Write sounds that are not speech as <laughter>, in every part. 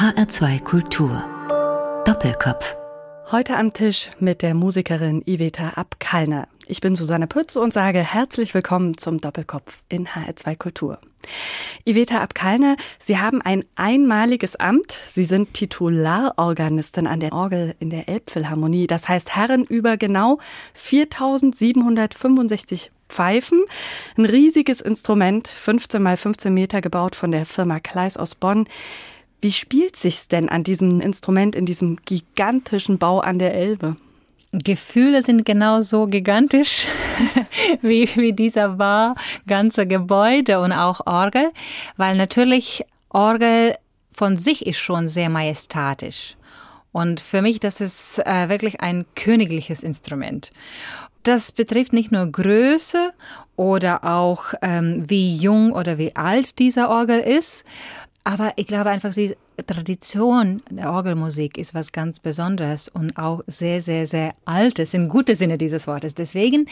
HR2 Kultur. Doppelkopf. Heute am Tisch mit der Musikerin Iveta Abkallner. Ich bin Susanne Pütz und sage herzlich willkommen zum Doppelkopf in HR2 Kultur. Iveta Abkallner, Sie haben ein einmaliges Amt. Sie sind Titularorganistin an der Orgel in der Elbphilharmonie. Das heißt Herren über genau 4765 Pfeifen. Ein riesiges Instrument, 15 mal 15 Meter gebaut von der Firma Kleis aus Bonn. Wie spielt sich's denn an diesem Instrument in diesem gigantischen Bau an der Elbe? Gefühle sind genauso gigantisch <laughs> wie, wie dieser war, ganze Gebäude und auch Orgel, weil natürlich Orgel von sich ist schon sehr majestatisch. Und für mich, das ist äh, wirklich ein königliches Instrument. Das betrifft nicht nur Größe oder auch ähm, wie jung oder wie alt dieser Orgel ist, aber ich glaube einfach, sie Tradition der Orgelmusik ist was ganz Besonderes und auch sehr, sehr, sehr altes, im guten Sinne dieses Wortes. Deswegen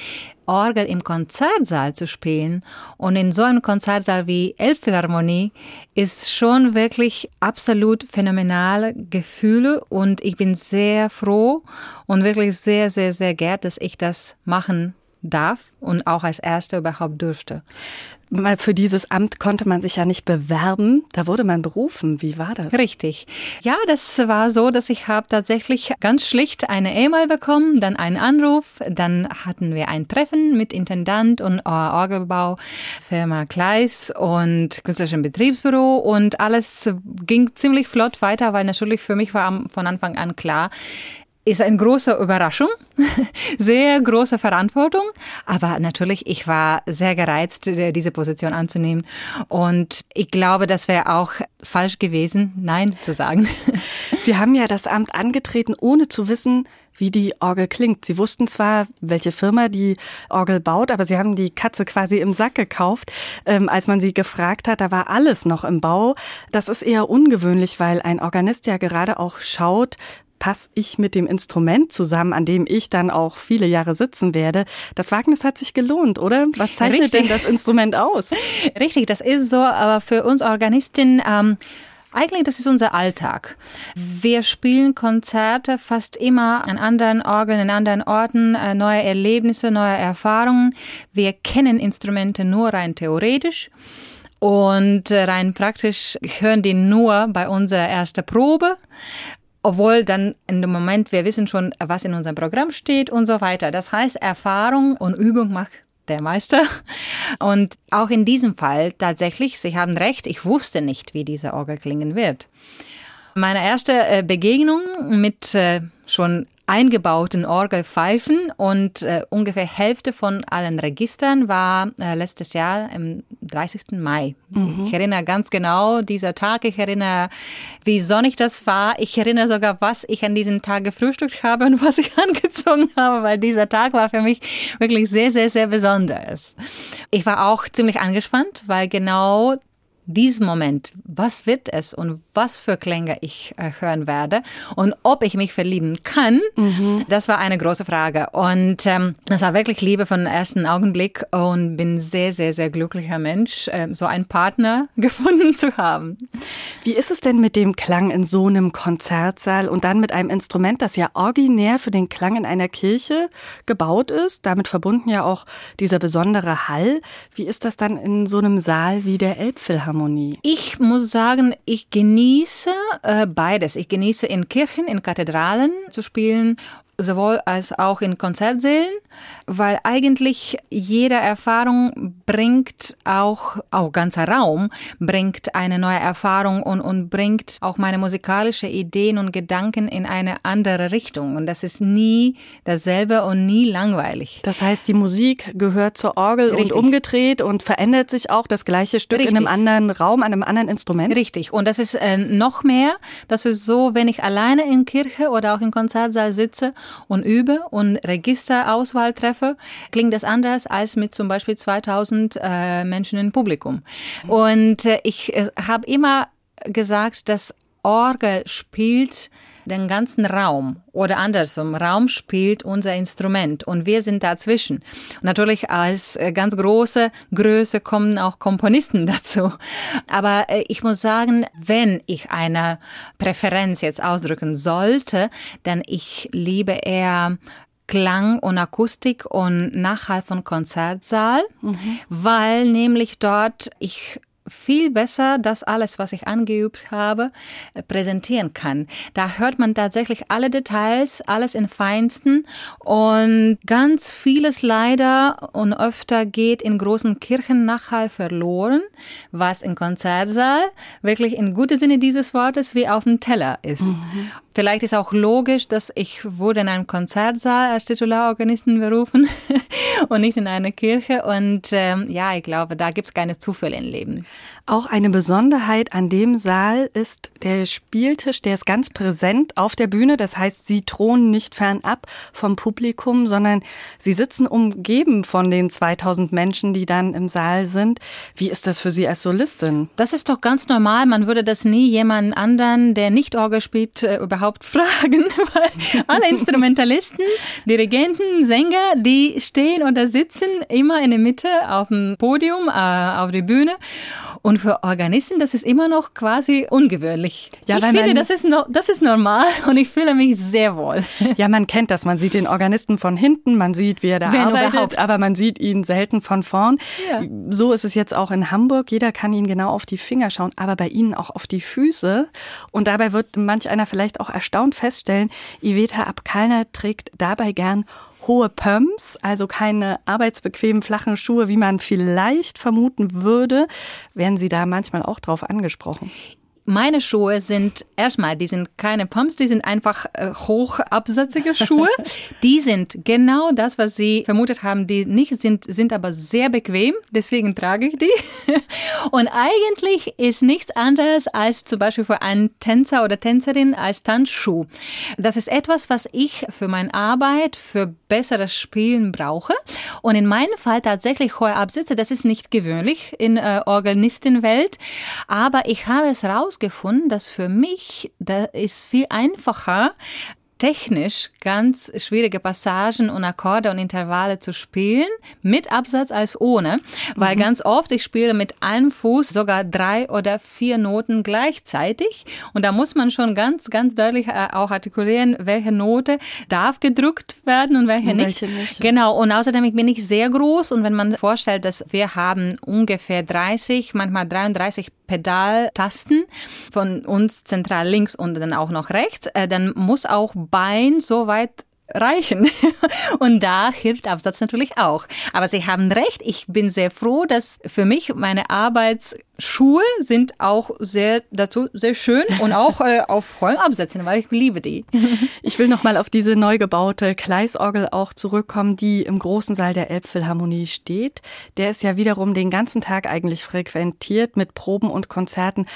Orgel im Konzertsaal zu spielen und in so einem Konzertsaal wie Elbphilharmonie ist schon wirklich absolut phänomenale Gefühle und ich bin sehr froh und wirklich sehr, sehr, sehr geehrt, dass ich das machen darf und auch als Erste überhaupt durfte. Weil für dieses Amt konnte man sich ja nicht bewerben, da wurde man berufen. Wie war das? Richtig. Ja, das war so, dass ich habe tatsächlich ganz schlicht eine E-Mail bekommen, dann einen Anruf, dann hatten wir ein Treffen mit Intendant und Orgelbau Firma Kleis und künstlerischen Betriebsbüro und alles ging ziemlich flott weiter, weil natürlich für mich war von Anfang an klar, ist eine große Überraschung, <laughs> sehr große Verantwortung, aber natürlich, ich war sehr gereizt, diese Position anzunehmen und ich glaube, das wäre auch falsch gewesen, Nein zu sagen. <laughs> Sie haben ja das Amt angetreten, ohne zu wissen, wie die Orgel klingt. Sie wussten zwar, welche Firma die Orgel baut, aber sie haben die Katze quasi im Sack gekauft. Ähm, als man sie gefragt hat, da war alles noch im Bau. Das ist eher ungewöhnlich, weil ein Organist ja gerade auch schaut, passe ich mit dem Instrument zusammen, an dem ich dann auch viele Jahre sitzen werde. Das Wagnis hat sich gelohnt, oder? Was zeichnet Richtig. denn das Instrument aus? <laughs> Richtig, das ist so, aber für uns Organisten, ähm, eigentlich, das ist unser Alltag. Wir spielen Konzerte fast immer an anderen Orgeln, an anderen Orten, äh, neue Erlebnisse, neue Erfahrungen. Wir kennen Instrumente nur rein theoretisch. Und äh, rein praktisch hören die nur bei unserer ersten Probe obwohl dann in dem Moment wir wissen schon, was in unserem Programm steht und so weiter. Das heißt, Erfahrung und Übung macht der Meister. Und auch in diesem Fall tatsächlich, Sie haben recht, ich wusste nicht, wie diese Orgel klingen wird. Meine erste äh, Begegnung mit äh, schon eingebauten Orgelpfeifen und äh, ungefähr Hälfte von allen Registern war äh, letztes Jahr am 30. Mai. Mhm. Ich erinnere ganz genau dieser Tag. Ich erinnere, wie sonnig das war. Ich erinnere sogar, was ich an diesem Tag gefrühstückt habe und was ich <laughs> angezogen habe, weil dieser Tag war für mich wirklich sehr, sehr, sehr besonders. Ich war auch ziemlich angespannt, weil genau diesen Moment, was wird es und was für Klänge ich äh, hören werde und ob ich mich verlieben kann, mhm. das war eine große Frage. Und ähm, das war wirklich Liebe von ersten Augenblick und bin sehr, sehr, sehr glücklicher Mensch, äh, so einen Partner <laughs> gefunden zu haben. Wie ist es denn mit dem Klang in so einem Konzertsaal und dann mit einem Instrument, das ja originär für den Klang in einer Kirche gebaut ist, damit verbunden ja auch dieser besondere Hall. Wie ist das dann in so einem Saal wie der Elbphilharmonie? Harmonie? Ich muss sagen, ich genieße äh, beides. Ich genieße in Kirchen, in Kathedralen zu spielen, sowohl als auch in Konzertsälen weil eigentlich jede Erfahrung bringt auch, auch ganzer Raum bringt eine neue Erfahrung und, und bringt auch meine musikalische Ideen und Gedanken in eine andere Richtung. Und das ist nie dasselbe und nie langweilig. Das heißt, die Musik gehört zur Orgel Richtig. und umgedreht und verändert sich auch das gleiche Stück Richtig. in einem anderen Raum, an einem anderen Instrument? Richtig. Und das ist äh, noch mehr, das ist so, wenn ich alleine in Kirche oder auch im Konzertsaal sitze und übe und Registerauswahl treffe, klingt das anders als mit zum Beispiel 2000 äh, Menschen im Publikum. Und äh, ich äh, habe immer gesagt, dass Orgel spielt den ganzen Raum oder andersrum, Raum spielt unser Instrument und wir sind dazwischen. Und natürlich als äh, ganz große Größe kommen auch Komponisten <laughs> dazu. Aber äh, ich muss sagen, wenn ich eine Präferenz jetzt ausdrücken sollte, dann ich liebe eher Klang und Akustik und Nachhall von Konzertsaal, mhm. weil nämlich dort ich viel besser das alles, was ich angeübt habe, äh, präsentieren kann. Da hört man tatsächlich alle Details, alles in Feinsten und ganz vieles leider und öfter geht in großen Kirchen nachher verloren, was im Konzertsaal wirklich in gutem Sinne dieses Wortes wie auf dem Teller ist. Mhm. Vielleicht ist auch logisch, dass ich wurde in einem Konzertsaal als Titularorganistin berufen <laughs> und nicht in einer Kirche. Und ähm, ja, ich glaube, da gibt es keine Zufälle im Leben. Auch eine Besonderheit an dem Saal ist der Spieltisch, der ist ganz präsent auf der Bühne. Das heißt, Sie thronen nicht fernab vom Publikum, sondern Sie sitzen umgeben von den 2000 Menschen, die dann im Saal sind. Wie ist das für Sie als Solistin? Das ist doch ganz normal. Man würde das nie jemand anderen, der nicht Orgel spielt, äh, überhaupt <laughs> fragen, weil alle Instrumentalisten, Dirigenten, Sänger, die stehen oder sitzen immer in der Mitte auf dem Podium, äh, auf der Bühne und für Organisten, das ist immer noch quasi ungewöhnlich. Ja, ich finde, das ist, no, das ist normal <laughs> und ich fühle mich sehr wohl. Ja, man kennt das. Man sieht den Organisten von hinten, man sieht, wie er da Wenn arbeitet, überhaupt. aber man sieht ihn selten von vorn. Ja. So ist es jetzt auch in Hamburg. Jeder kann ihn genau auf die Finger schauen, aber bei Ihnen auch auf die Füße. Und dabei wird manch einer vielleicht auch erstaunt feststellen, Iveta Abkalner trägt dabei gern hohe Pumps, also keine arbeitsbequemen flachen Schuhe, wie man vielleicht vermuten würde. Werden Sie da manchmal auch drauf angesprochen? meine Schuhe sind erstmal, die sind keine Pumps, die sind einfach äh, hochabsatzige Schuhe. <laughs> die sind genau das, was Sie vermutet haben, die nicht sind, sind aber sehr bequem. Deswegen trage ich die. <laughs> Und eigentlich ist nichts anderes als zum Beispiel für einen Tänzer oder Tänzerin als Tanzschuh. Das ist etwas, was ich für meine Arbeit, für besseres Spielen brauche. Und in meinem Fall tatsächlich hohe Absätze. Das ist nicht gewöhnlich in äh, Organistenwelt. Aber ich habe es raus herausgefunden, dass für mich da ist viel einfacher, technisch ganz schwierige Passagen und Akkorde und Intervalle zu spielen, mit Absatz als ohne, weil mhm. ganz oft ich spiele mit einem Fuß sogar drei oder vier Noten gleichzeitig und da muss man schon ganz, ganz deutlich äh, auch artikulieren, welche Note darf gedrückt werden und welche, nicht. welche nicht. Genau, und außerdem bin ich sehr groß und wenn man vorstellt, dass wir haben ungefähr 30, manchmal 33 Pedaltasten von uns zentral links und dann auch noch rechts, äh, dann muss auch Bein so weit reichen. <laughs> Und da hilft Absatz natürlich auch. Aber Sie haben recht, ich bin sehr froh, dass für mich meine Arbeitsschuhe sind auch sehr dazu sehr schön und <laughs> auch äh, auf vollen Absätzen, weil ich liebe die. <laughs> Ich will noch mal auf diese neu gebaute Kleisorgel auch zurückkommen, die im großen Saal der Elbphilharmonie steht. Der ist ja wiederum den ganzen Tag eigentlich frequentiert mit Proben und Konzerten.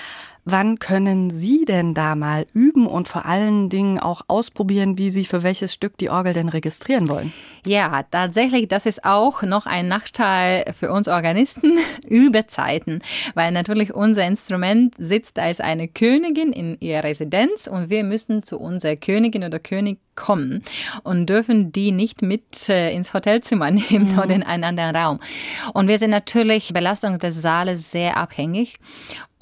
Wann können Sie denn da mal üben und vor allen Dingen auch ausprobieren, wie Sie für welches Stück die Orgel denn registrieren wollen? Ja, tatsächlich, das ist auch noch ein Nachteil für uns Organisten, <laughs> Überzeiten, weil natürlich unser Instrument sitzt als eine Königin in ihrer Residenz und wir müssen zu unserer Königin oder König kommen und dürfen die nicht mit äh, ins Hotelzimmer <laughs> nehmen mhm. oder in einen anderen Raum. Und wir sind natürlich Belastung des Saales sehr abhängig.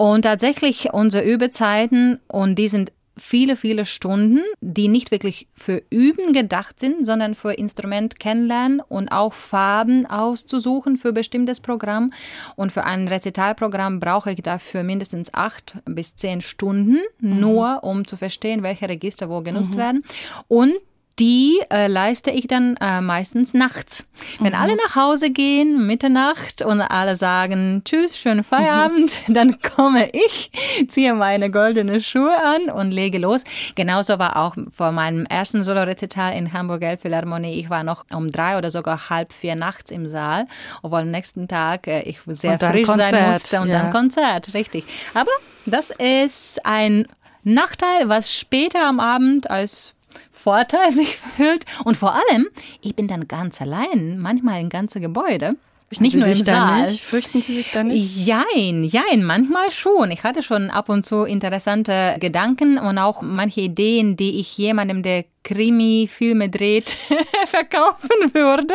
Und tatsächlich unsere Übezeiten, und die sind viele, viele Stunden, die nicht wirklich für Üben gedacht sind, sondern für Instrument kennenlernen und auch Farben auszusuchen für bestimmtes Programm. Und für ein Rezitalprogramm brauche ich dafür mindestens acht bis zehn Stunden, mhm. nur um zu verstehen, welche Register wo genutzt mhm. werden. Und die äh, leiste ich dann äh, meistens nachts. Wenn mhm. alle nach Hause gehen, Mitternacht und alle sagen Tschüss, schönen Feierabend, mhm. <laughs> dann komme ich, ziehe meine goldene Schuhe an und lege los. Genauso war auch vor meinem ersten Solo-Rezital in Hamburg Elbphilharmonie. Ich war noch um drei oder sogar halb vier nachts im Saal, obwohl am nächsten Tag äh, ich sehr frisch Konzert, sein musste und ja. dann Konzert, richtig. Aber das ist ein Nachteil, was später am Abend als Vorteil <laughs> sich fühlt. Und vor allem, ich bin dann ganz allein, manchmal in ganze Gebäude. Nicht Sie nur im Saal. Nicht? Fürchten Sie sich da nicht? Jein, jein, manchmal schon. Ich hatte schon ab und zu interessante Gedanken und auch manche Ideen, die ich jemandem, der Krimi-Filme dreht, <laughs> verkaufen würde.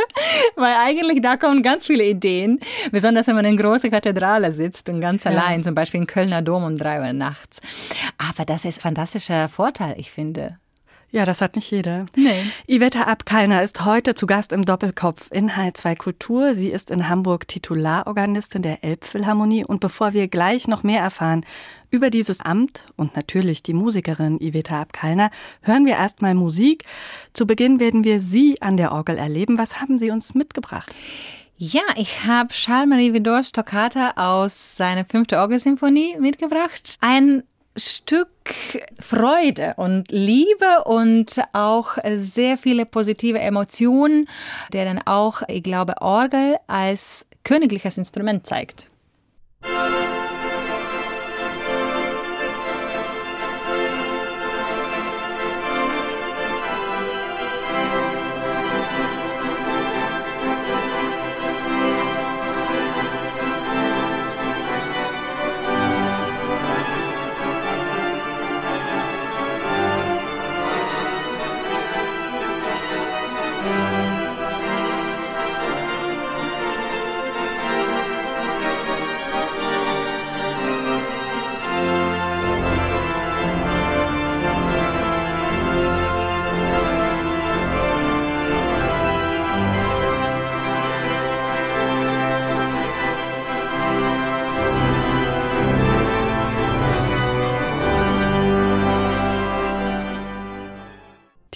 Weil eigentlich da kommen ganz viele Ideen. Besonders wenn man in große Kathedrale sitzt und ganz Ja. allein, zum Beispiel in Kölner Dom um drei Uhr nachts. Aber das ist ein fantastischer Vorteil, ich finde. Ja, das hat nicht jeder. Nee. Iveta Abkalner ist heute zu Gast im Doppelkopf in H2 Kultur. Sie ist in Hamburg Titularorganistin der Elbphilharmonie. Und bevor wir gleich noch mehr erfahren über dieses Amt und natürlich die Musikerin Iveta Abkalner, hören wir erstmal Musik. Zu Beginn werden wir Sie an der Orgel erleben. Was haben Sie uns mitgebracht? Ja, ich habe Charles-Marie Vidors Toccata aus seiner fünfte Orgelsymphonie mitgebracht. Ein Stück Freude und Liebe und auch sehr viele positive Emotionen, der dann auch, ich glaube, Orgel als königliches Instrument zeigt.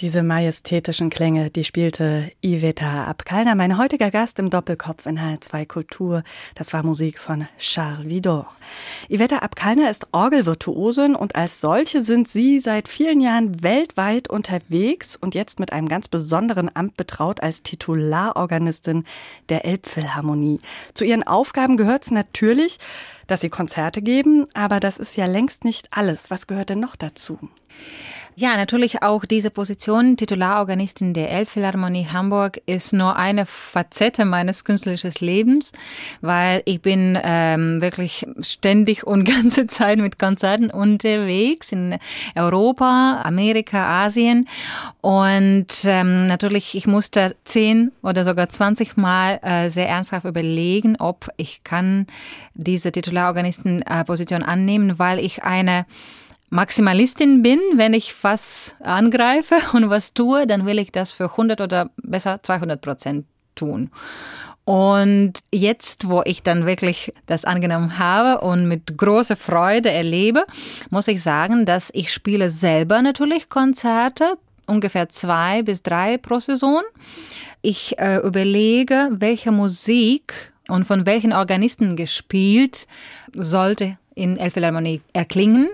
Diese majestätischen Klänge, die spielte Iveta Abkalner, mein heutiger Gast im Doppelkopf in H2 Kultur. Das war Musik von Charles Vidor. Iveta Abkalner ist Orgelvirtuosin und als solche sind sie seit vielen Jahren weltweit unterwegs und jetzt mit einem ganz besonderen Amt betraut als Titularorganistin der Elbphilharmonie. Zu ihren Aufgaben gehört es natürlich, dass sie Konzerte geben, aber das ist ja längst nicht alles. Was gehört denn noch dazu? Ja, natürlich auch diese Position, Titularorganistin der Elbphilharmonie Hamburg, ist nur eine Facette meines künstlerischen Lebens, weil ich bin ähm, wirklich ständig und <laughs> ganze Zeit mit Konzerten unterwegs in Europa, Amerika, Asien. Und ähm, natürlich, ich musste zehn oder sogar 20 Mal äh, sehr ernsthaft überlegen, ob ich kann diese Titularorganistenposition annehmen, weil ich eine Maximalistin bin, wenn ich was angreife <laughs> und was tue, dann will ich das für 100 oder besser 200 Prozent tun. Und jetzt, wo ich dann wirklich das angenommen habe und mit großer Freude erlebe, muss ich sagen, dass ich spiele selber natürlich Konzerte, ungefähr zwei bis drei pro Saison. Ich äh, überlege, welche Musik und von welchen Organisten gespielt sollte in Elbphilharmonie erklingen.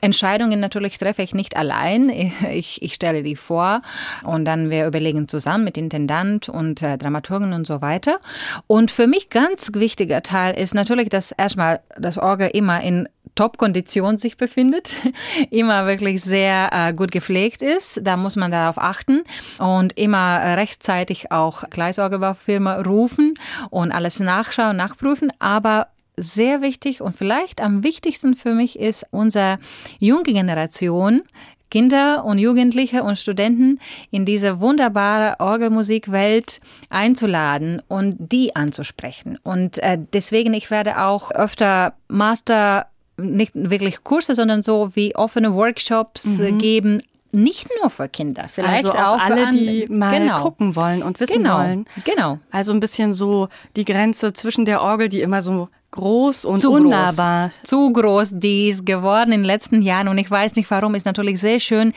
Entscheidungen natürlich treffe ich nicht allein. Ich, ich stelle die vor und dann wir überlegen zusammen mit Intendant und äh, Dramaturgen und so weiter. Und für mich ganz wichtiger Teil ist natürlich, dass erstmal das Orgel immer in Top-Kondition sich befindet, <laughs> immer wirklich sehr äh, gut gepflegt ist. Da muss man darauf achten und immer äh, rechtzeitig auch Gleisorgelbaufirma rufen und alles nachschauen, nachprüfen. Aber sehr wichtig und vielleicht am wichtigsten für mich ist unsere junge Generation, Kinder und Jugendliche und Studenten in diese wunderbare Orgelmusikwelt einzuladen und die anzusprechen. Und äh, deswegen, ich werde auch öfter Master nicht wirklich Kurse, sondern so wie offene Workshops mhm. geben, nicht nur für Kinder, vielleicht also auch, auch alle, die mal genau. gucken wollen und wissen genau. wollen. Genau. Also ein bisschen so die Grenze zwischen der Orgel, die immer so groß und zu unnahbar. Groß. Zu groß, die ist geworden in den letzten Jahren und ich weiß nicht warum, ist natürlich sehr schön,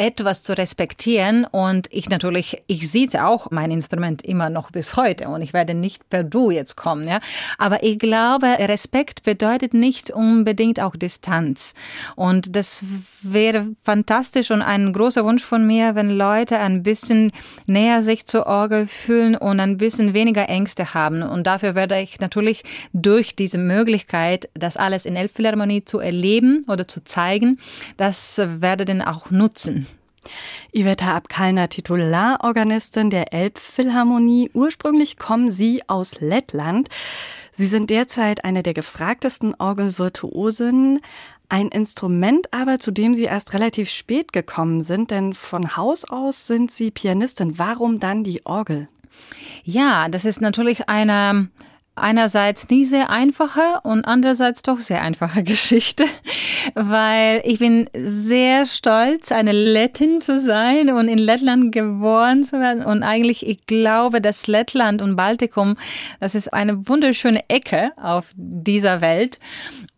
etwas zu respektieren und ich natürlich, ich sehe auch mein Instrument immer noch bis heute und ich werde nicht per Du jetzt kommen, ja. Aber ich glaube, Respekt bedeutet nicht unbedingt auch Distanz und das wäre fantastisch und ein großer Wunsch von mir, wenn Leute ein bisschen näher sich zur Orgel fühlen und ein bisschen weniger Ängste haben und dafür werde ich natürlich durch diese Möglichkeit, das alles in Elbphilharmonie zu erleben oder zu zeigen, das werde dann auch nutzen. Iveta Abkalner, Titularorganistin der Elbphilharmonie. Ursprünglich kommen Sie aus Lettland. Sie sind derzeit eine der gefragtesten Orgelvirtuosen. Ein Instrument aber, zu dem Sie erst relativ spät gekommen sind, denn von Haus aus sind Sie Pianistin. Warum dann die Orgel? Ja, das ist natürlich eine einerseits nie sehr einfache und andererseits doch sehr einfache <laughs> Geschichte, weil ich bin sehr stolz, eine Lettin zu sein und in Lettland geboren zu werden. Und eigentlich, ich glaube, dass Lettland und Baltikum, das ist eine wunderschöne Ecke auf dieser Welt.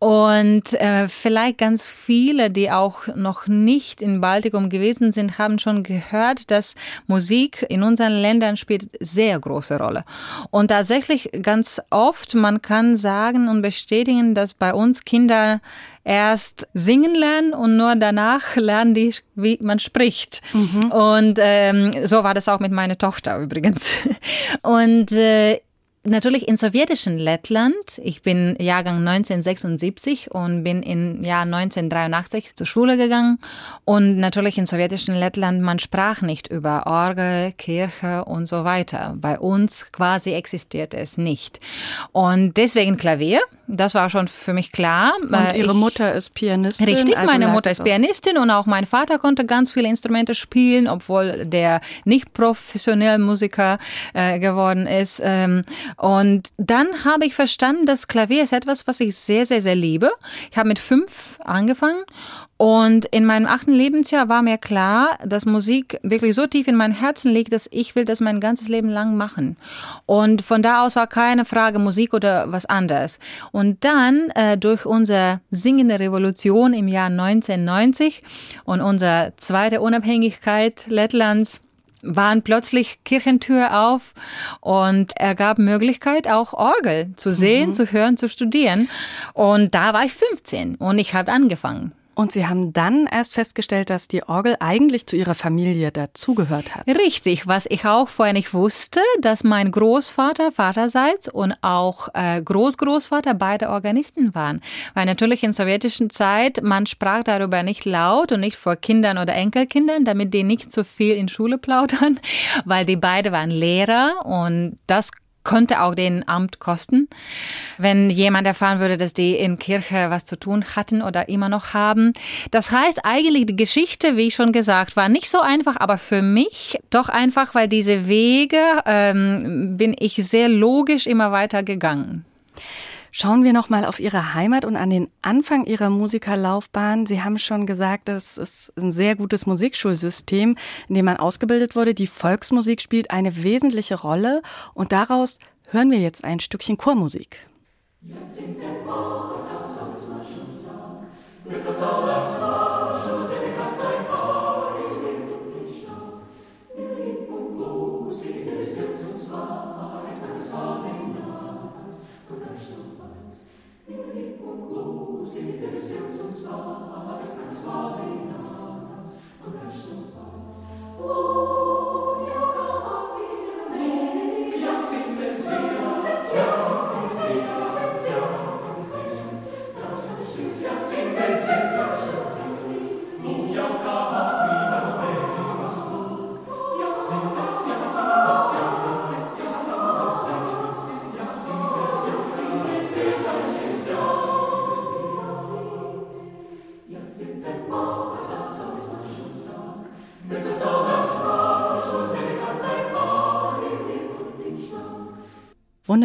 Und äh, vielleicht ganz viele, die auch noch nicht in Baltikum gewesen sind, haben schon gehört, dass Musik in unseren Ländern spielt sehr große Rolle. Und tatsächlich ganz oft, man kann sagen und bestätigen, dass bei uns Kinder erst singen lernen und nur danach <laughs> lernen die, wie man spricht. Mhm. Und ähm, so war das auch mit meiner Tochter übrigens. <laughs> Und äh, Natürlich in sowjetischen Lettland. Ich bin Jahrgang 1976 und bin im Jahr 1983 zur Schule gegangen. Und natürlich in sowjetischen Lettland, man sprach nicht über Orgel, Kirche und so weiter. Bei uns quasi existierte es nicht. Und deswegen Klavier. Das war schon für mich klar. Und Ihre ich, Mutter ist Pianistin? Richtig, also meine Mutter ist Pianistin und auch mein Vater konnte ganz viele Instrumente spielen, obwohl der nicht professionell Musiker äh, geworden ist. Ähm, und dann habe ich verstanden, dass Klavier ist etwas, was ich sehr, sehr, sehr liebe. Ich habe mit fünf angefangen und in meinem achten Lebensjahr war mir klar, dass Musik wirklich so tief in mein Herzen liegt, dass ich will das mein ganzes Leben lang machen. Und von da aus war keine Frage Musik oder was anderes. Und dann äh, durch unsere singende Revolution im Jahr 1990 und unsere zweite Unabhängigkeit Lettlands waren plötzlich Kirchentür auf und er gab Möglichkeit, auch Orgel zu sehen, mhm. zu hören, zu studieren. Und da war ich 15 und ich habe angefangen. Und Sie haben dann erst festgestellt, dass die Orgel eigentlich zu Ihrer Familie dazugehört hat. Richtig, was ich auch vorher nicht wusste, dass mein Großvater vaterseits und auch äh, Großgroßvater beide Organisten waren. Weil natürlich in sowjetischen Zeit, man sprach darüber nicht laut und nicht vor Kindern oder Enkelkindern, damit die nicht zu viel in Schule plaudern, <laughs> weil die beide waren Lehrer und das könnte auch den Amt kosten. Wenn jemand erfahren würde, dass die in Kirche was zu tun hatten oder immer noch haben. Das heißt eigentlich, die Geschichte, wie ich schon gesagt, war nicht so einfach, aber für mich doch einfach, weil diese Wege ähm, bin ich sehr logisch immer weiter gegangen. Schauen wir noch mal auf Ihre Heimat und an den Anfang Ihrer Musikerlaufbahn. Sie haben schon gesagt, das ist ein sehr gutes Musikschulsystem, in dem man ausgebildet wurde. Die Volksmusik spielt eine wesentliche Rolle und daraus hören wir jetzt ein Stückchen Chormusik. Jetzt in der mit das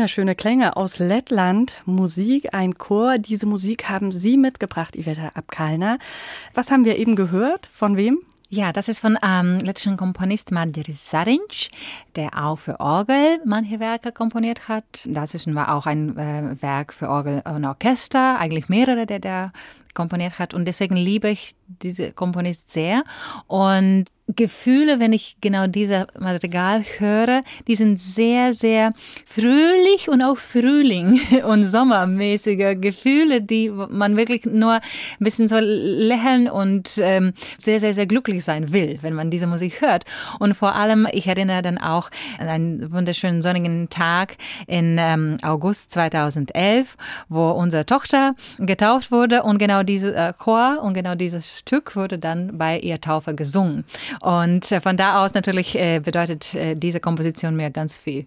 Wunderschöne Klänge aus Lettland, Musik, ein Chor. Diese Musik haben Sie mitgebracht, Iveta Abkalner. Was haben wir eben gehört? Von wem? Ja, das ist von ähm, lettischen Komponist Mardiris Sarinc, der auch für Orgel manche Werke komponiert hat. Dazwischen war auch ein äh, Werk für Orgel und Orchester, eigentlich mehrere, der der komponiert hat. Und deswegen liebe ich diese Komponist sehr. Und Gefühle, wenn ich genau dieser Madrigal höre, die sind sehr, sehr fröhlich und auch Frühling <laughs> und sommermäßige Gefühle, die man wirklich nur ein bisschen so lächeln und ähm, sehr, sehr, sehr glücklich sein will, wenn man diese Musik hört. Und vor allem, ich erinnere dann auch an einen wunderschönen sonnigen Tag in ähm, August 2011, wo unsere Tochter getauft wurde und genau dieses äh, Chor und genau dieses Stück wurde dann bei ihr Taufe gesungen. Und äh, von da aus natürlich äh, bedeutet äh, diese Komposition mir ganz viel.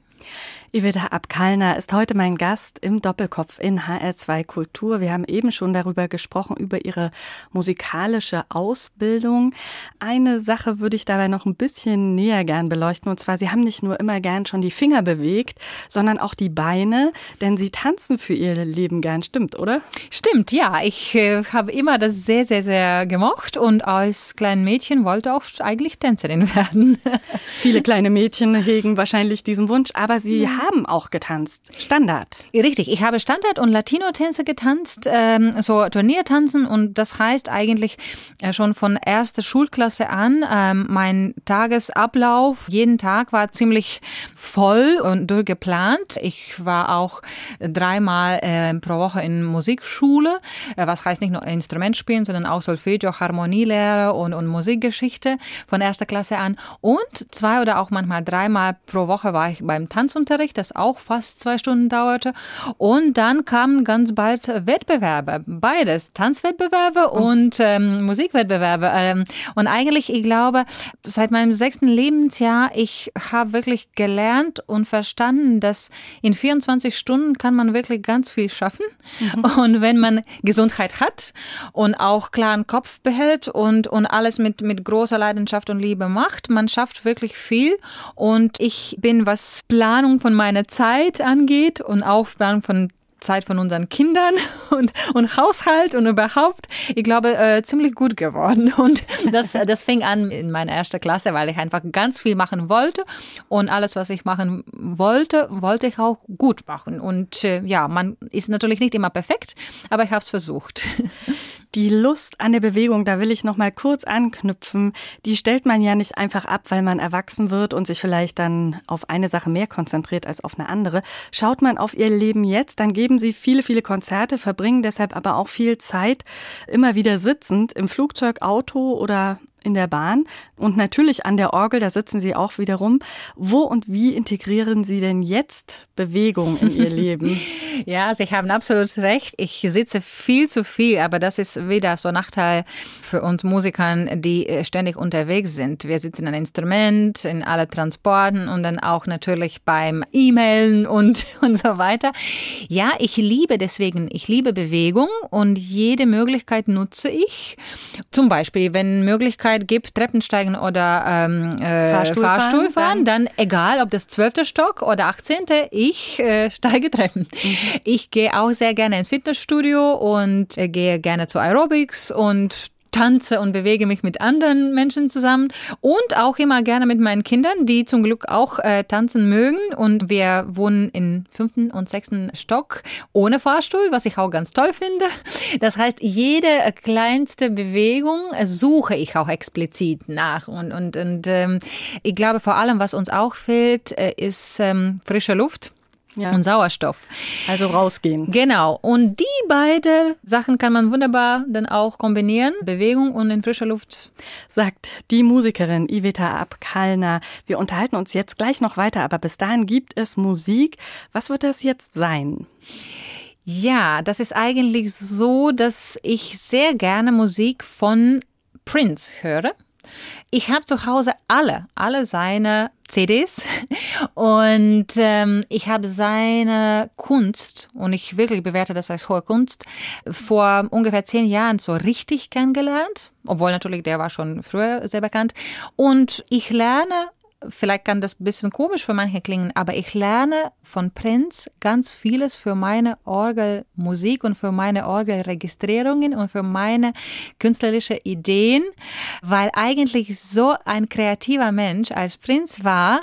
Iveta Abkalner ist heute mein Gast im Doppelkopf in HR2 Kultur. Wir haben eben schon darüber gesprochen, über ihre musikalische Ausbildung. Eine Sache würde ich dabei noch ein bisschen näher gern beleuchten. Und zwar, Sie haben nicht nur immer gern schon die Finger bewegt, sondern auch die Beine, denn Sie tanzen für Ihr Leben gern. Stimmt, oder? Stimmt, ja. Ich äh, habe immer das sehr, sehr, sehr gemocht und als kleines Mädchen wollte auch eigentlich Tänzerin <laughs> werden. Viele kleine Mädchen hegen wahrscheinlich diesen Wunsch, aber Sie ja haben auch getanzt. Standard. Richtig, ich habe Standard- und Latino-Tänze getanzt, ähm, so Turniertanzen und das heißt eigentlich äh, schon von erster Schulklasse an, ähm, mein Tagesablauf jeden Tag war ziemlich voll und durchgeplant. Ich war auch dreimal äh, pro Woche in Musikschule, äh, was heißt nicht nur Instrument spielen, sondern auch Solfeggio, Harmonielehre und, und Musikgeschichte von erster Klasse an und zwei oder auch manchmal dreimal pro Woche war ich beim Tanzunterricht Unterricht, das auch fast zwei Stunden dauerte. Und dann kamen ganz bald Wettbewerbe, beides, Tanzwettbewerbe oh. und ähm, Musikwettbewerbe. Ähm, und eigentlich, ich glaube, seit meinem sechsten Lebensjahr, ich habe wirklich gelernt und verstanden, dass in 24 Stunden kann man wirklich ganz viel schaffen. Mhm. <laughs> Und wenn man Gesundheit hat und auch klaren Kopf behält und, und alles mit, mit großer Leidenschaft und Liebe macht, man schafft wirklich viel. Und ich bin, was Planung von meine Zeit angeht und Aufplanung von Zeit von unseren Kindern <laughs> und, und Haushalt und überhaupt, ich glaube, äh, ziemlich gut geworden. <laughs> Und das, das fing an in meiner ersten Klasse, weil ich einfach ganz viel machen wollte. Und alles, was ich machen wollte, wollte ich auch gut machen. Und äh, ja, man ist natürlich nicht immer perfekt, aber ich habe es versucht. <laughs> Die Lust an der Bewegung, da will ich noch mal kurz anknüpfen. Die stellt man ja nicht einfach ab, weil man erwachsen wird und sich vielleicht dann auf eine Sache mehr konzentriert als auf eine andere. Schaut man auf ihr Leben jetzt, dann geben sie viele, viele Konzerte, verbringen deshalb aber auch viel Zeit immer wieder sitzend im Flugzeug, Auto oder in der Bahn und natürlich an der Orgel, da sitzen Sie auch wiederum. Wo und wie integrieren Sie denn jetzt Bewegung in Ihr Leben? <laughs> ja, Sie haben absolut recht. Ich sitze viel zu viel, aber das ist wieder so ein Nachteil für uns Musikern, die äh, ständig unterwegs sind. Wir sitzen an Instrument, in alle Transporten und dann auch natürlich beim E-Mailen und, <laughs> und so weiter. Ja, ich liebe deswegen, ich liebe Bewegung und jede Möglichkeit nutze ich. Zum Beispiel, wenn Möglichkeit Möglichkeit gibt, Treppensteigen oder ähm, äh, Fahrstuhl, Fahrstuhl fahren, dann. dann egal, ob das zwölfte Stock oder achtzehnte, ich äh, steige Treppen. Mhm. Ich gehe auch sehr gerne ins Fitnessstudio und äh, gehe gerne zu Aerobics und tanze und bewege mich mit anderen Menschen zusammen und auch immer gerne mit meinen Kindern, die zum Glück auch äh, tanzen mögen. Und wir wohnen im fünften und sechsten Stock ohne Fahrstuhl, was ich auch ganz toll finde. Das heißt, jede kleinste Bewegung suche ich auch explizit nach. Und, und, und ähm, ich glaube vor allem, was uns auch fehlt, äh, ist ähm, frische Luft ja. und Sauerstoff. Also rausgehen. Genau. Und die beiden Sachen kann man wunderbar dann auch kombinieren. Bewegung und in frischer Luft. Sagt die Musikerin Iveta Abkalner. Wir unterhalten uns jetzt gleich noch weiter, aber bis dahin gibt es Musik. Was wird das jetzt sein? Ja, das ist eigentlich so, dass ich sehr gerne Musik von Prince höre. Ich habe zu Hause alle, alle seine CDs <laughs> und ähm, ich habe seine Kunst und ich wirklich bewerte das als hohe Kunst vor ungefähr zehn Jahren so richtig kennengelernt, obwohl natürlich der war schon früher sehr bekannt. Und ich lerne vielleicht kann das ein bisschen komisch für manche klingen, aber ich lerne von Prinz ganz vieles für meine Orgelmusik und für meine Orgelregistrierungen und für meine künstlerische Ideen, weil eigentlich so ein kreativer Mensch als Prinz war,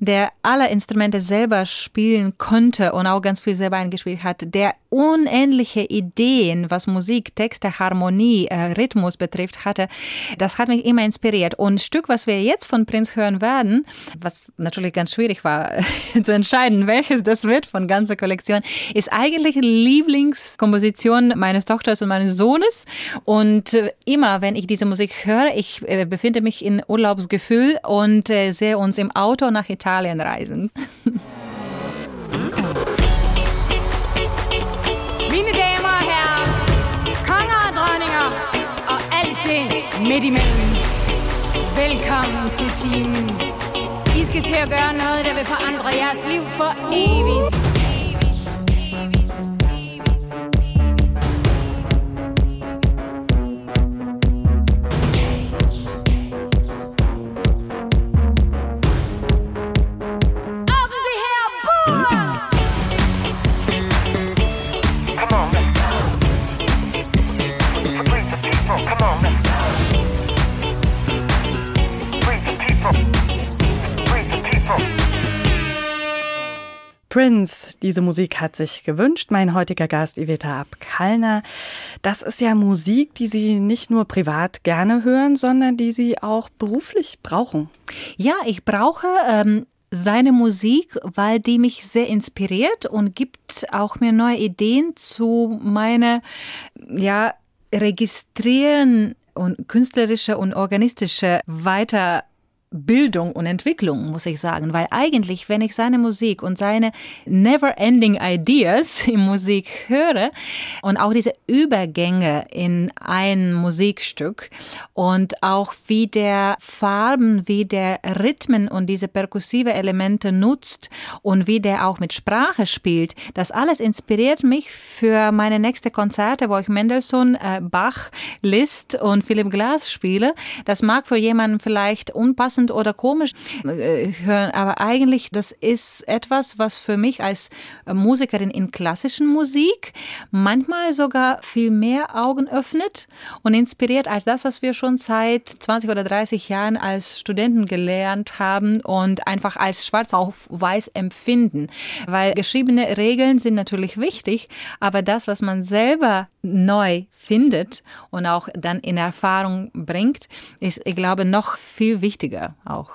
der alle Instrumente selber spielen konnte und auch ganz viel selber eingespielt hat, der unendliche Ideen, was Musik, Texte, Harmonie, äh, Rhythmus betrifft, hatte. Das hat mich immer inspiriert. Und ein Stück, was wir jetzt von Prinz hören werden, was natürlich ganz schwierig war <laughs> zu entscheiden, welches das wird von ganzer Kollektion, ist eigentlich Lieblingskomposition meines Tochters und meines Sohnes. Und äh, immer, wenn ich diese Musik höre, ich äh, befinde mich in Urlaubsgefühl und äh, sehe uns im Auto nach Italien reisen. <laughs> midtimellem. Velkommen til timen. I skal til at gøre noget, der vil forandre jeres liv for evigt. Diese Musik hat sich gewünscht. Mein heutiger Gast Iveta Abkallner. Das ist ja Musik, die Sie nicht nur privat gerne hören, sondern die Sie auch beruflich brauchen. Ja, ich brauche ähm, seine Musik, weil die mich sehr inspiriert und gibt auch mir neue Ideen zu meiner, ja, registrieren und künstlerische und organistische Weiter Bildung und Entwicklung, muss ich sagen, weil eigentlich, wenn ich seine Musik und seine never-ending Ideas <laughs> in Musik höre und auch diese Übergänge in ein Musikstück und auch wie der Farben, wie der Rhythmen und diese perkussive Elemente nutzt und wie der auch mit Sprache spielt, das alles inspiriert mich für meine nächste Konzerte, wo ich Mendelssohn, äh, Bach, Liszt und Philipp Glass spiele. Das mag für jemanden vielleicht unpassend unpassend oder komisch äh, hören, aber eigentlich das ist etwas, was für mich als Musikerin in klassischen Musik manchmal sogar viel mehr Augen öffnet und inspiriert als das, was wir schon seit 20 oder 30 Jahren als Studenten gelernt haben und einfach als schwarz auf weiß empfinden. Weil geschriebene Regeln sind natürlich wichtig, aber das, was man selber neu findet und auch dann in Erfahrung bringt, ist, ich glaube, noch viel wichtiger auch.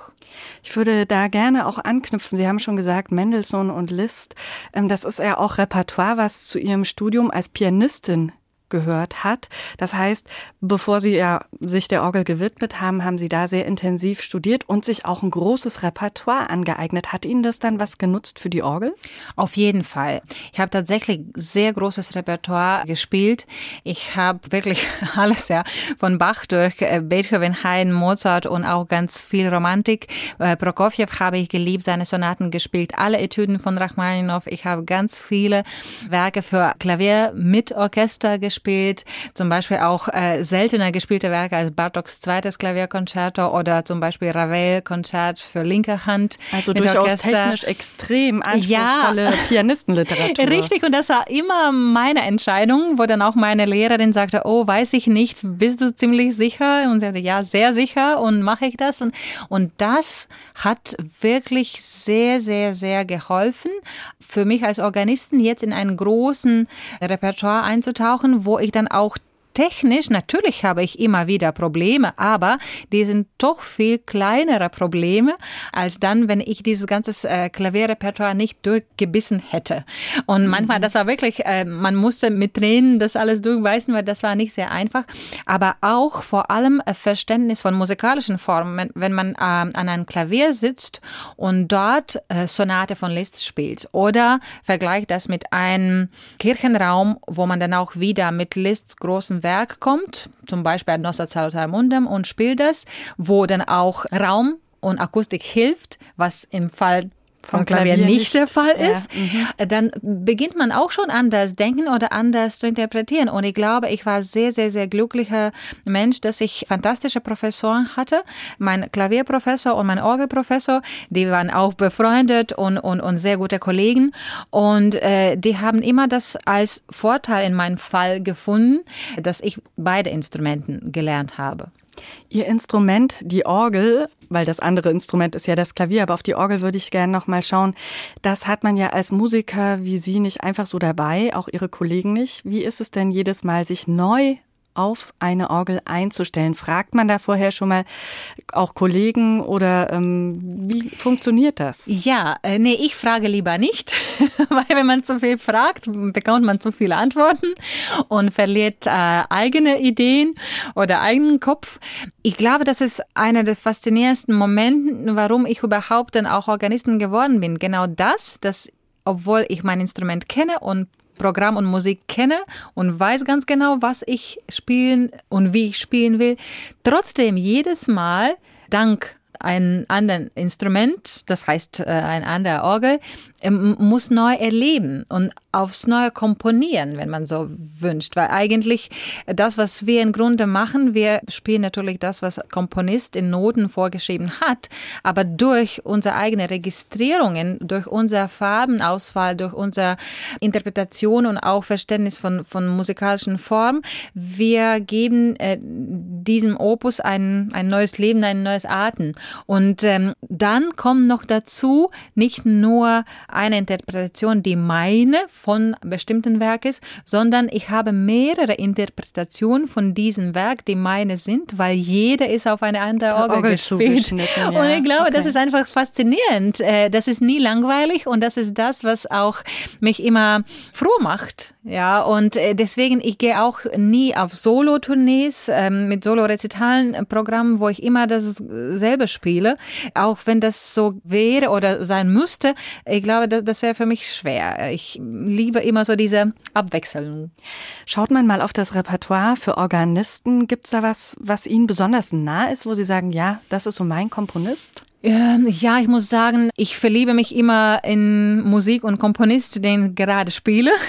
Ich würde da gerne auch anknüpfen. Sie haben schon gesagt, Mendelssohn und Liszt. Ähm, das ist ja auch Repertoire, was zu Ihrem Studium als Pianistin gehört hat. Das heißt, bevor Sie ja sich der Orgel gewidmet haben, haben Sie da sehr intensiv studiert und sich auch ein großes Repertoire angeeignet. Hat Ihnen das dann was genutzt für die Orgel? Auf jeden Fall. Ich habe tatsächlich sehr großes Repertoire gespielt. Ich habe wirklich <laughs> alles ja von Bach durch äh, Beethoven, Haydn, Mozart und auch ganz viel Romantik. Äh, Prokofjew habe ich geliebt, seine Sonaten gespielt, alle Etüden von Rachmaninow. Ich habe ganz viele Werke für Klavier mit Orchester gespielt gespielt, zum Beispiel auch äh, seltener gespielte Werke als Bartoks zweites Klavierkonzerto oder zum Beispiel Ravel Konzert für linke Hand. Also durchaus Orchester. technisch extrem anspruchsvolle ja. <laughs> Pianistenliteratur. Richtig, und das war immer meine Entscheidung, wo dann auch meine Lehrerin sagte, oh, weiß ich nicht, bist du ziemlich sicher? Und sie sagte, ja, sehr sicher und mache ich das. Und, und das hat wirklich sehr, sehr, sehr geholfen, für mich als Organisten jetzt in einen großen Repertoire einzutauchen, wo wo ich dann auch technisch, natürlich habe ich immer wieder Probleme, aber die sind doch viel kleinere Probleme als dann, wenn ich dieses ganze äh, Klavierrepertoire nicht durchgebissen hätte. Und manchmal, mhm. das war wirklich, äh, man musste mit Tränen das alles durchbeißen, weil das war nicht sehr einfach. Aber auch vor allem Verständnis von musikalischen Formen, wenn man äh, an einem Klavier sitzt und dort äh, Sonate von Liszt spielt oder vergleicht das mit einem Kirchenraum, wo man dann auch wieder mit Liszt großen Werk kommt, zum Beispiel Nostra Salutare Mundem und spielt das, wo dann auch Raum und Akustik hilft, was im Fall vom Klavier, Klavier nicht, nicht, der Fall ist, ja. mhm. dann beginnt man auch schon anders denken oder anders zu interpretieren. Und ich glaube, ich war sehr, sehr, sehr glücklicher Mensch, dass ich fantastische Professoren hatte. Mein Klavierprofessor und mein Orgelprofessor, die waren auch befreundet und, und, und sehr gute Kollegen. Und äh, die haben immer das als Vorteil in meinem Fall gefunden, dass ich beide Instrumenten gelernt habe. Ihr Instrument, die Orgel, weil das andere Instrument ist ja das Klavier, aber auf die Orgel würde ich gerne noch mal schauen. Das hat man ja als Musiker wie Sie nicht einfach so dabei, auch Ihre Kollegen nicht. Wie ist es denn jedes Mal, sich neu auf eine Orgel einzustellen? Fragt man da vorher schon mal auch Kollegen oder ähm, wie funktioniert das? Ja, äh, nee, ich frage lieber nicht, <laughs> weil wenn man zu viel fragt, bekommt man zu viele Antworten und verliert äh, eigene Ideen oder eigenen Kopf. Ich glaube, das ist einer der faszinierendsten Momente, warum ich überhaupt dann auch Organistin geworden bin. Genau das, dass obwohl ich mein Instrument kenne und Programm und Musik kenne und weiß ganz genau, was ich spielen und wie ich spielen will. Trotzdem jedes Mal dank ein anderen Instrument, das heißt äh, ein anderer Orgel, muss neu erleben und aufs Neue komponieren, wenn man so wünscht. Weil eigentlich das, was wir im Grunde machen, wir spielen natürlich das, was Komponist in Noten vorgeschrieben hat, aber durch unsere eigene Registrierungen, durch unsere Farbenauswahl, durch unsere Interpretation und auch Verständnis von, von musikalischen Formen, wir geben äh, diesem Opus ein, ein neues Leben, ein neues Atem. Und ähm, dann kommt noch dazu nicht nur eine Interpretation, die meine von bestimmten Werk ist, sondern ich habe mehrere Interpretationen von diesem Werk, die meine sind, weil jeder ist auf eine andere Orgel, Orgel gespielt. Ja. Und ich glaube, okay. das ist einfach faszinierend. Äh, das ist nie langweilig und das ist das, was auch mich immer froh macht. Ja, und äh, deswegen, ich gehe auch nie auf Solo-Tournees ähm, mit Solo-Rezitalen, Programmen, wo ich immer dasselbe spiele. Auch wenn das so wäre oder sein müsste, ich glaube, das, das wäre für mich schwer. Ich liebe immer so diese Abwechslung. Schaut man mal auf das Repertoire für Organisten. Gibt es da was, was Ihnen besonders nah ist, wo Sie sagen, ja, das ist so mein Komponist? Ähm, ja, ich muss sagen, ich verliebe mich immer in Musik und Komponist, den ich gerade spiele. <laughs>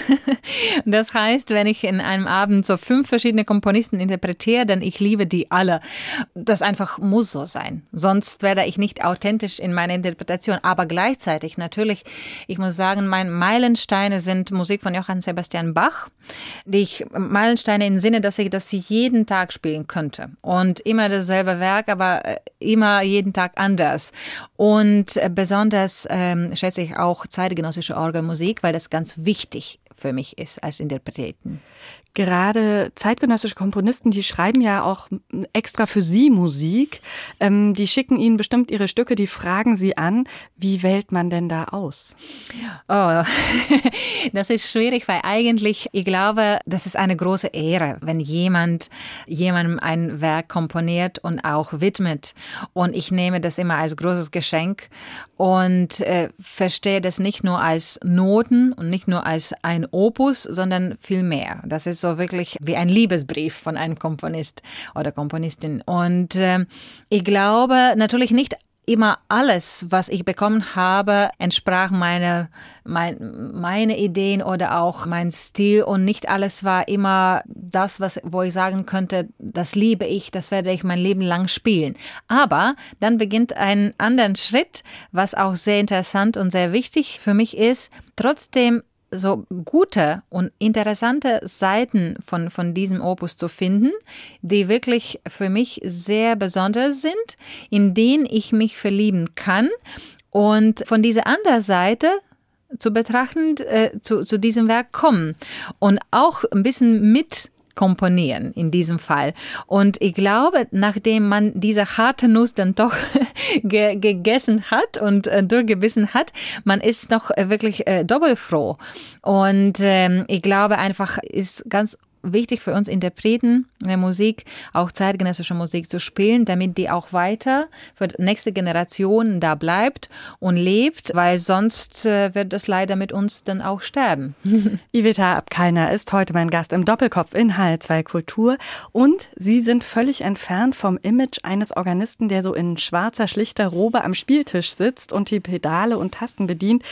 Das heißt, wenn ich in einem Abend so fünf verschiedene Komponisten interpretiere, dann ich liebe die alle. Das einfach muss so sein. Sonst werde ich nicht authentisch in meiner Interpretation. Aber gleichzeitig natürlich, ich muss sagen, meine Meilensteine sind Musik von Johann Sebastian Bach. Die ich Meilensteine im Sinne, dass ich das jeden Tag spielen könnte. Und immer dasselbe Werk, aber äh, immer jeden Tag anders das. Und äh, besonders ähm, schätze ich auch zeitgenössische Orgelmusik, weil das ganz wichtig für mich ist als Interpreten gerade zeitgenössische Komponisten, die schreiben ja auch extra für Sie Musik. Ähm, die schicken Ihnen bestimmt Ihre Stücke, die fragen Sie an. Wie wählt man denn da aus? Oh, <laughs> das ist schwierig, weil eigentlich, ich glaube, das ist eine große Ehre, wenn jemand jemandem ein Werk komponiert und auch widmet. Und ich nehme das immer als großes Geschenk und äh, verstehe das nicht nur als Noten und nicht nur als ein Opus, sondern viel mehr. Das ist so wirklich wie ein Liebesbrief von einem Komponist oder Komponistin. Und äh, ich glaube natürlich nicht immer alles, was ich bekommen habe, entsprach meine, mein, meine Ideen oder auch mein Stil und nicht alles war immer das, was, wo ich sagen könnte, das liebe ich, das werde ich mein Leben lang spielen. Aber dann beginnt ein anderen Schritt, was auch sehr interessant und sehr wichtig für mich ist, trotzdem so gute und interessante Seiten von, von diesem Opus zu finden, die wirklich für mich sehr besonders sind, in denen ich mich verlieben kann. Und von dieser anderen Seite zu betrachten, äh, zu, zu diesem Werk kommen und auch ein bisschen mit komponieren in diesem Fall. Und ich glaube, nachdem man diese harte Nuss dann doch <laughs> ge gegessen hat und äh, durchgebissen hat, man ist noch äh, wirklich äh, doppelt. Und ähm, ich glaube einfach, ist ganz wichtig für uns Interpreten der Musik, auch zeitgenössische Musik zu spielen, damit die auch weiter für nächste Generation da bleibt und lebt, weil sonst äh, wird es leider mit uns dann auch sterben. <laughs> Iveta Abkalner ist heute mein Gast im Doppelkopf in Hl2 Kultur und Sie sind völlig entfernt vom Image eines Organisten, der so in schwarzer, schlichter Robe am Spieltisch sitzt und die Pedale und Tasten bedient.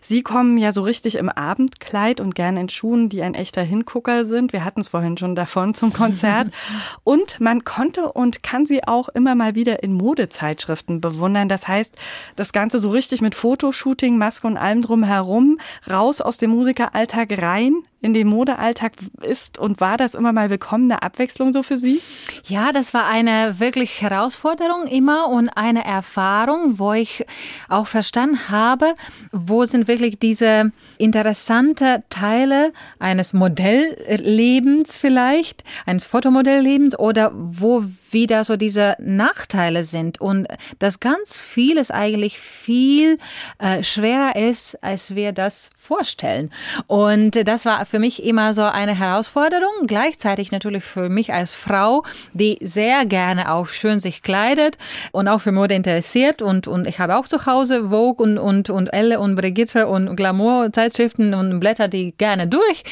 Sie kommen ja so richtig im Abendkleid und gern in Schuhen, die ein echter Hingucker sind. Wir hatten hatten es vorhin schon davon zum Konzert. <laughs> und man konnte und kann sie auch immer mal wieder in Modezeitschriften bewundern. Das heißt, das Ganze so richtig mit Fotoshooting, Maske und allem drum herum, raus aus dem Musikeralltag rein in den Modealltag ist und war das immer mal willkommene Abwechslung so für Sie? Ja, das war eine wirklich Herausforderung immer und eine Erfahrung, wo ich auch verstanden habe, wo sind wirklich diese interessante Teile eines Modelllebens vielleicht, eines Fotomodelllebens oder wo wie da so diese Nachteile sind und dass ganz vieles eigentlich viel äh, schwerer ist, als wir das vorstellen. Und das war für mich immer so eine Herausforderung. Gleichzeitig natürlich für mich als Frau, die sehr gerne auch schön sich kleidet und auch für Mode interessiert und, und ich habe auch zu Hause Vogue und, und, und Elle und Brigitte und Glamour Zeitschriften und blätter die gerne durch,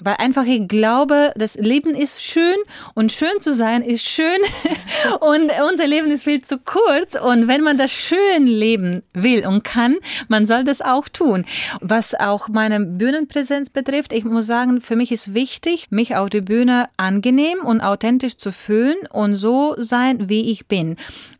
weil einfach ich glaube, das Leben ist schön und schön zu sein ist schön <laughs> <laughs> und unser Leben ist viel zu kurz und wenn man das schön leben will und kann, man soll das auch tun. Was auch meine Bühnenpräsenz betrifft, ich muss sagen, für mich ist wichtig, mich auf der Bühne angenehm und authentisch zu fühlen und so sein, wie ich bin.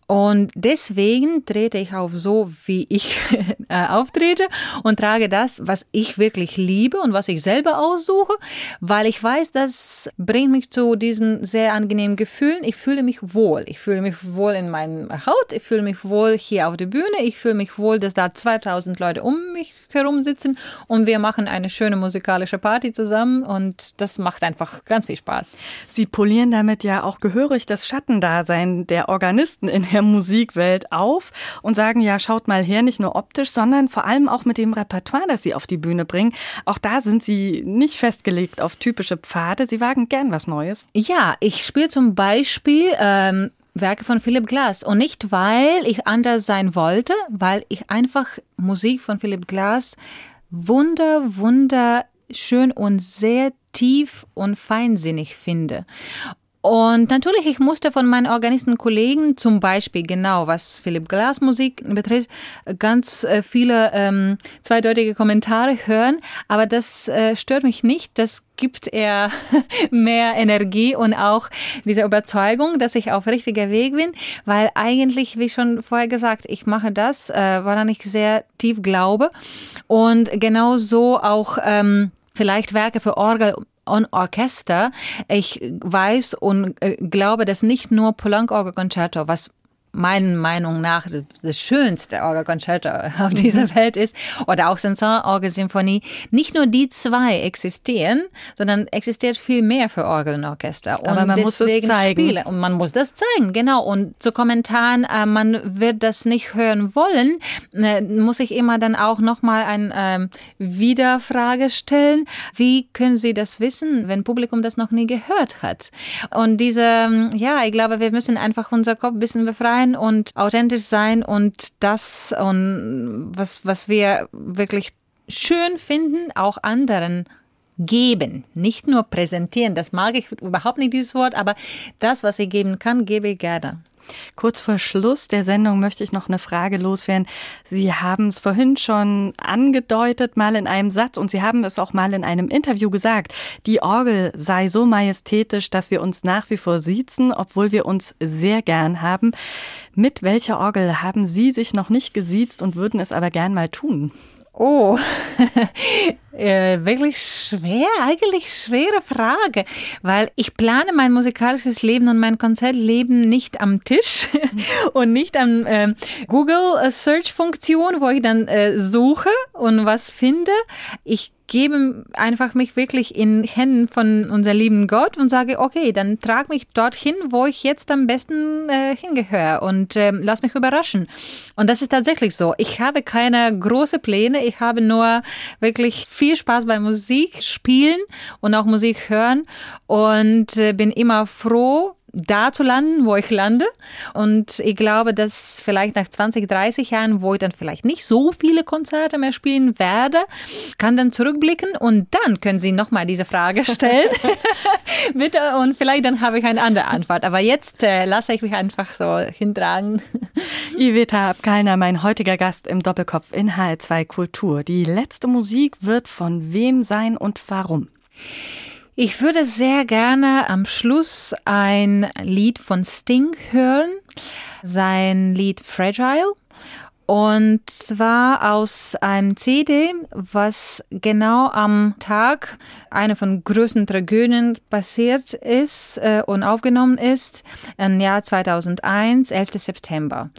Und deswegen trete ich auf so, wie ich <laughs> äh, auftrete und trage das, was ich wirklich liebe und was ich selber aussuche, weil ich weiß, das bringt mich zu diesen sehr angenehmen Gefühlen. Ich fühle mich wohl. Ich fühle mich wohl in meiner Haut. Ich fühle mich wohl hier auf der Bühne. Ich fühle mich wohl, dass da 2000 Leute um mich herum sitzen und wir machen eine schöne musikalische Party zusammen und das macht einfach ganz viel Spaß. Sie polieren damit ja auch gehörig das Schattendasein der Organisten in der Musikwelt auf und sagen, ja, schaut mal her, nicht nur optisch, sondern vor allem auch mit dem Repertoire, das sie auf die Bühne bringen. Auch da sind sie nicht festgelegt auf typische Pfade. Sie wagen gern was Neues. Ja, ich spiele zum Beispiel ähm, Werke von Philipp Glass. Und nicht, weil ich anders sein wollte, weil ich einfach Musik von Philipp Glass wunder, wunder schön und sehr tief und feinsinnig finde. Und natürlich, ich musste von meinen Organistenkollegen zum Beispiel genau, was Philipp Glass Musik betrifft, ganz äh, viele ähm, zweideutige Kommentare hören. Aber das äh, stört mich nicht. Das gibt eher <laughs> mehr Energie und auch diese Überzeugung, dass ich auf richtiger Weg bin, weil eigentlich, wie schon vorher gesagt, ich mache das, äh, woran ich sehr tief glaube. Und genau so auch ähm, vielleicht Werke für Orgel on Orchester. Ich weiß und äh, glaube, dass nicht nur Poulenc-Orgelkonzerto, was meiner Meinung nach das schönste Orgelkonzerto auf dieser mhm. Welt ist, oder auch Sanson-Orgelsymphonie, nicht nur die zwei existieren, sondern existiert viel mehr für Orgel und Orchester. Und Aber man muss das zeigen. Spiele. Und man muss das zeigen, genau. Und zu Kommentaren, äh, man wird das nicht hören wollen, äh, muss ich immer dann auch nochmal eine ähm, Wiederfrage stellen. Wie können Sie das wissen, wenn Publikum das noch nie gehört hat? Und diese, ähm, ja, ich glaube, wir müssen einfach unser Kopf ein bisschen befreien sein und authentisch sein und das und was, was wir wirklich schön finden, auch anderen geben, nicht nur präsentieren. Das mag ich überhaupt nicht, dieses Wort, aber das, was ich geben kann, gebe ich gerne. Kurz vor Schluss der Sendung möchte ich noch eine Frage loswerden. Sie haben es vorhin schon angedeutet, mal in einem Satz, und Sie haben es auch mal in einem Interview gesagt. Die Orgel sei so majestätisch, dass wir uns nach wie vor siezen, obwohl wir uns sehr gern haben. Mit welcher Orgel haben Sie sich noch nicht gesiezt und würden es aber gern mal tun? Oh, <laughs> äh, wirklich schwer, eigentlich schwere Frage, weil ich plane mein musikalisches Leben und mein Konzertleben nicht am Tisch <laughs> und nicht am äh, Google Search Funktion, wo ich dann äh, suche und was finde. Ich gebe einfach mich wirklich in Händen von unser lieben Gott und sage, okay, dann trag mich dorthin, wo ich jetzt am besten äh, hingehöre und äh, lass mich überraschen. Und das ist tatsächlich so. Ich habe keine große Pläne, ich habe nur wirklich viel Spaß bei Musik spielen und auch Musik hören und äh, bin immer froh, da zu landen, wo ich lande. Und ich glaube, dass vielleicht nach 20, 30 Jahren, wo ich dann vielleicht nicht so viele Konzerte mehr spielen werde, kann dann zurückblicken und dann können Sie nochmal diese Frage <laughs> stellen. <laughs> Bitte. Und vielleicht dann habe ich eine andere Antwort. Aber jetzt äh, lasse ich mich einfach so hintragen. <laughs> Iveta Abkalner, mein heutiger Gast im Doppelkopf in HR2 Kultur. Die letzte Musik wird von wem sein und warum? Ich würde sehr gerne am Schluss ein Lied von Sting hören, sein Lied Fragile. Und zwar aus einem CD, was genau am Tag einer von größten Tragödien passiert ist äh, und aufgenommen ist, im Jahr 2001, 11. September.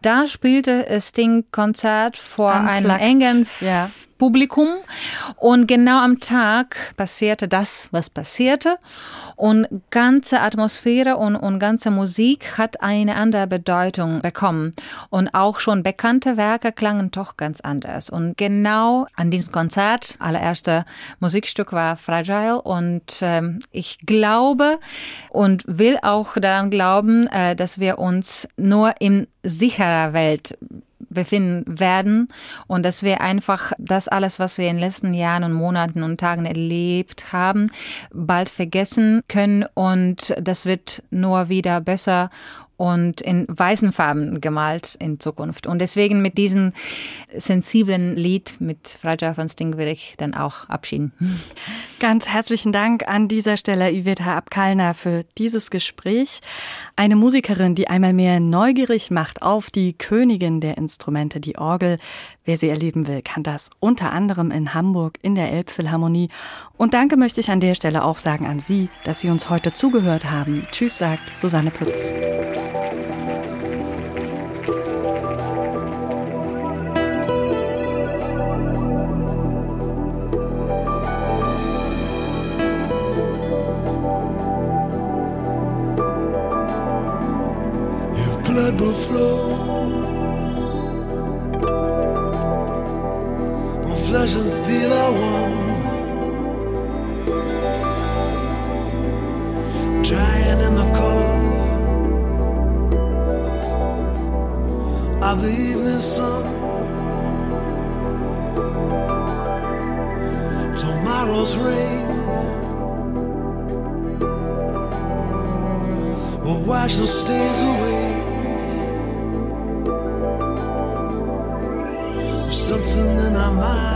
Da spielte Sting Konzert vor Unplugged. einem engen ja Publikum. Und genau am Tag passierte das, was passierte. Und ganze Atmosphäre und, und ganze Musik hat eine andere Bedeutung bekommen. Und auch schon bekannte Werke klangen doch ganz anders. Und genau an diesem Konzert, allererste Musikstück war Fragile. Und ähm, ich glaube und will auch daran glauben, äh, dass wir uns nur in sicherer Welt befinden werden. Und dass wir einfach das alles, was wir in den letzten Jahren und Monaten und Tagen erlebt haben, bald vergessen können. Und das wird nur wieder besser und in weißen Farben gemalt in Zukunft. Und deswegen mit diesem sensiblen Lied mit Fragile von Sting will ich dann auch abschieden. Ganz herzlichen Dank an dieser Stelle Iveta Abkalner für dieses Gespräch. Eine Musikerin, die einmal mehr neugierig macht auf die Königin der Instrumente, die Orgel. Wer sie erleben will, kann das unter anderem in Hamburg in der Elbphilharmonie. Und danke möchte ich an der Stelle auch sagen an Sie, dass Sie uns heute zugehört haben. Tschüss, sagt Susanne Pütz. And steel are one, drying in the color of the evening sun. Tomorrow's rain will wash the stains away. something in our mind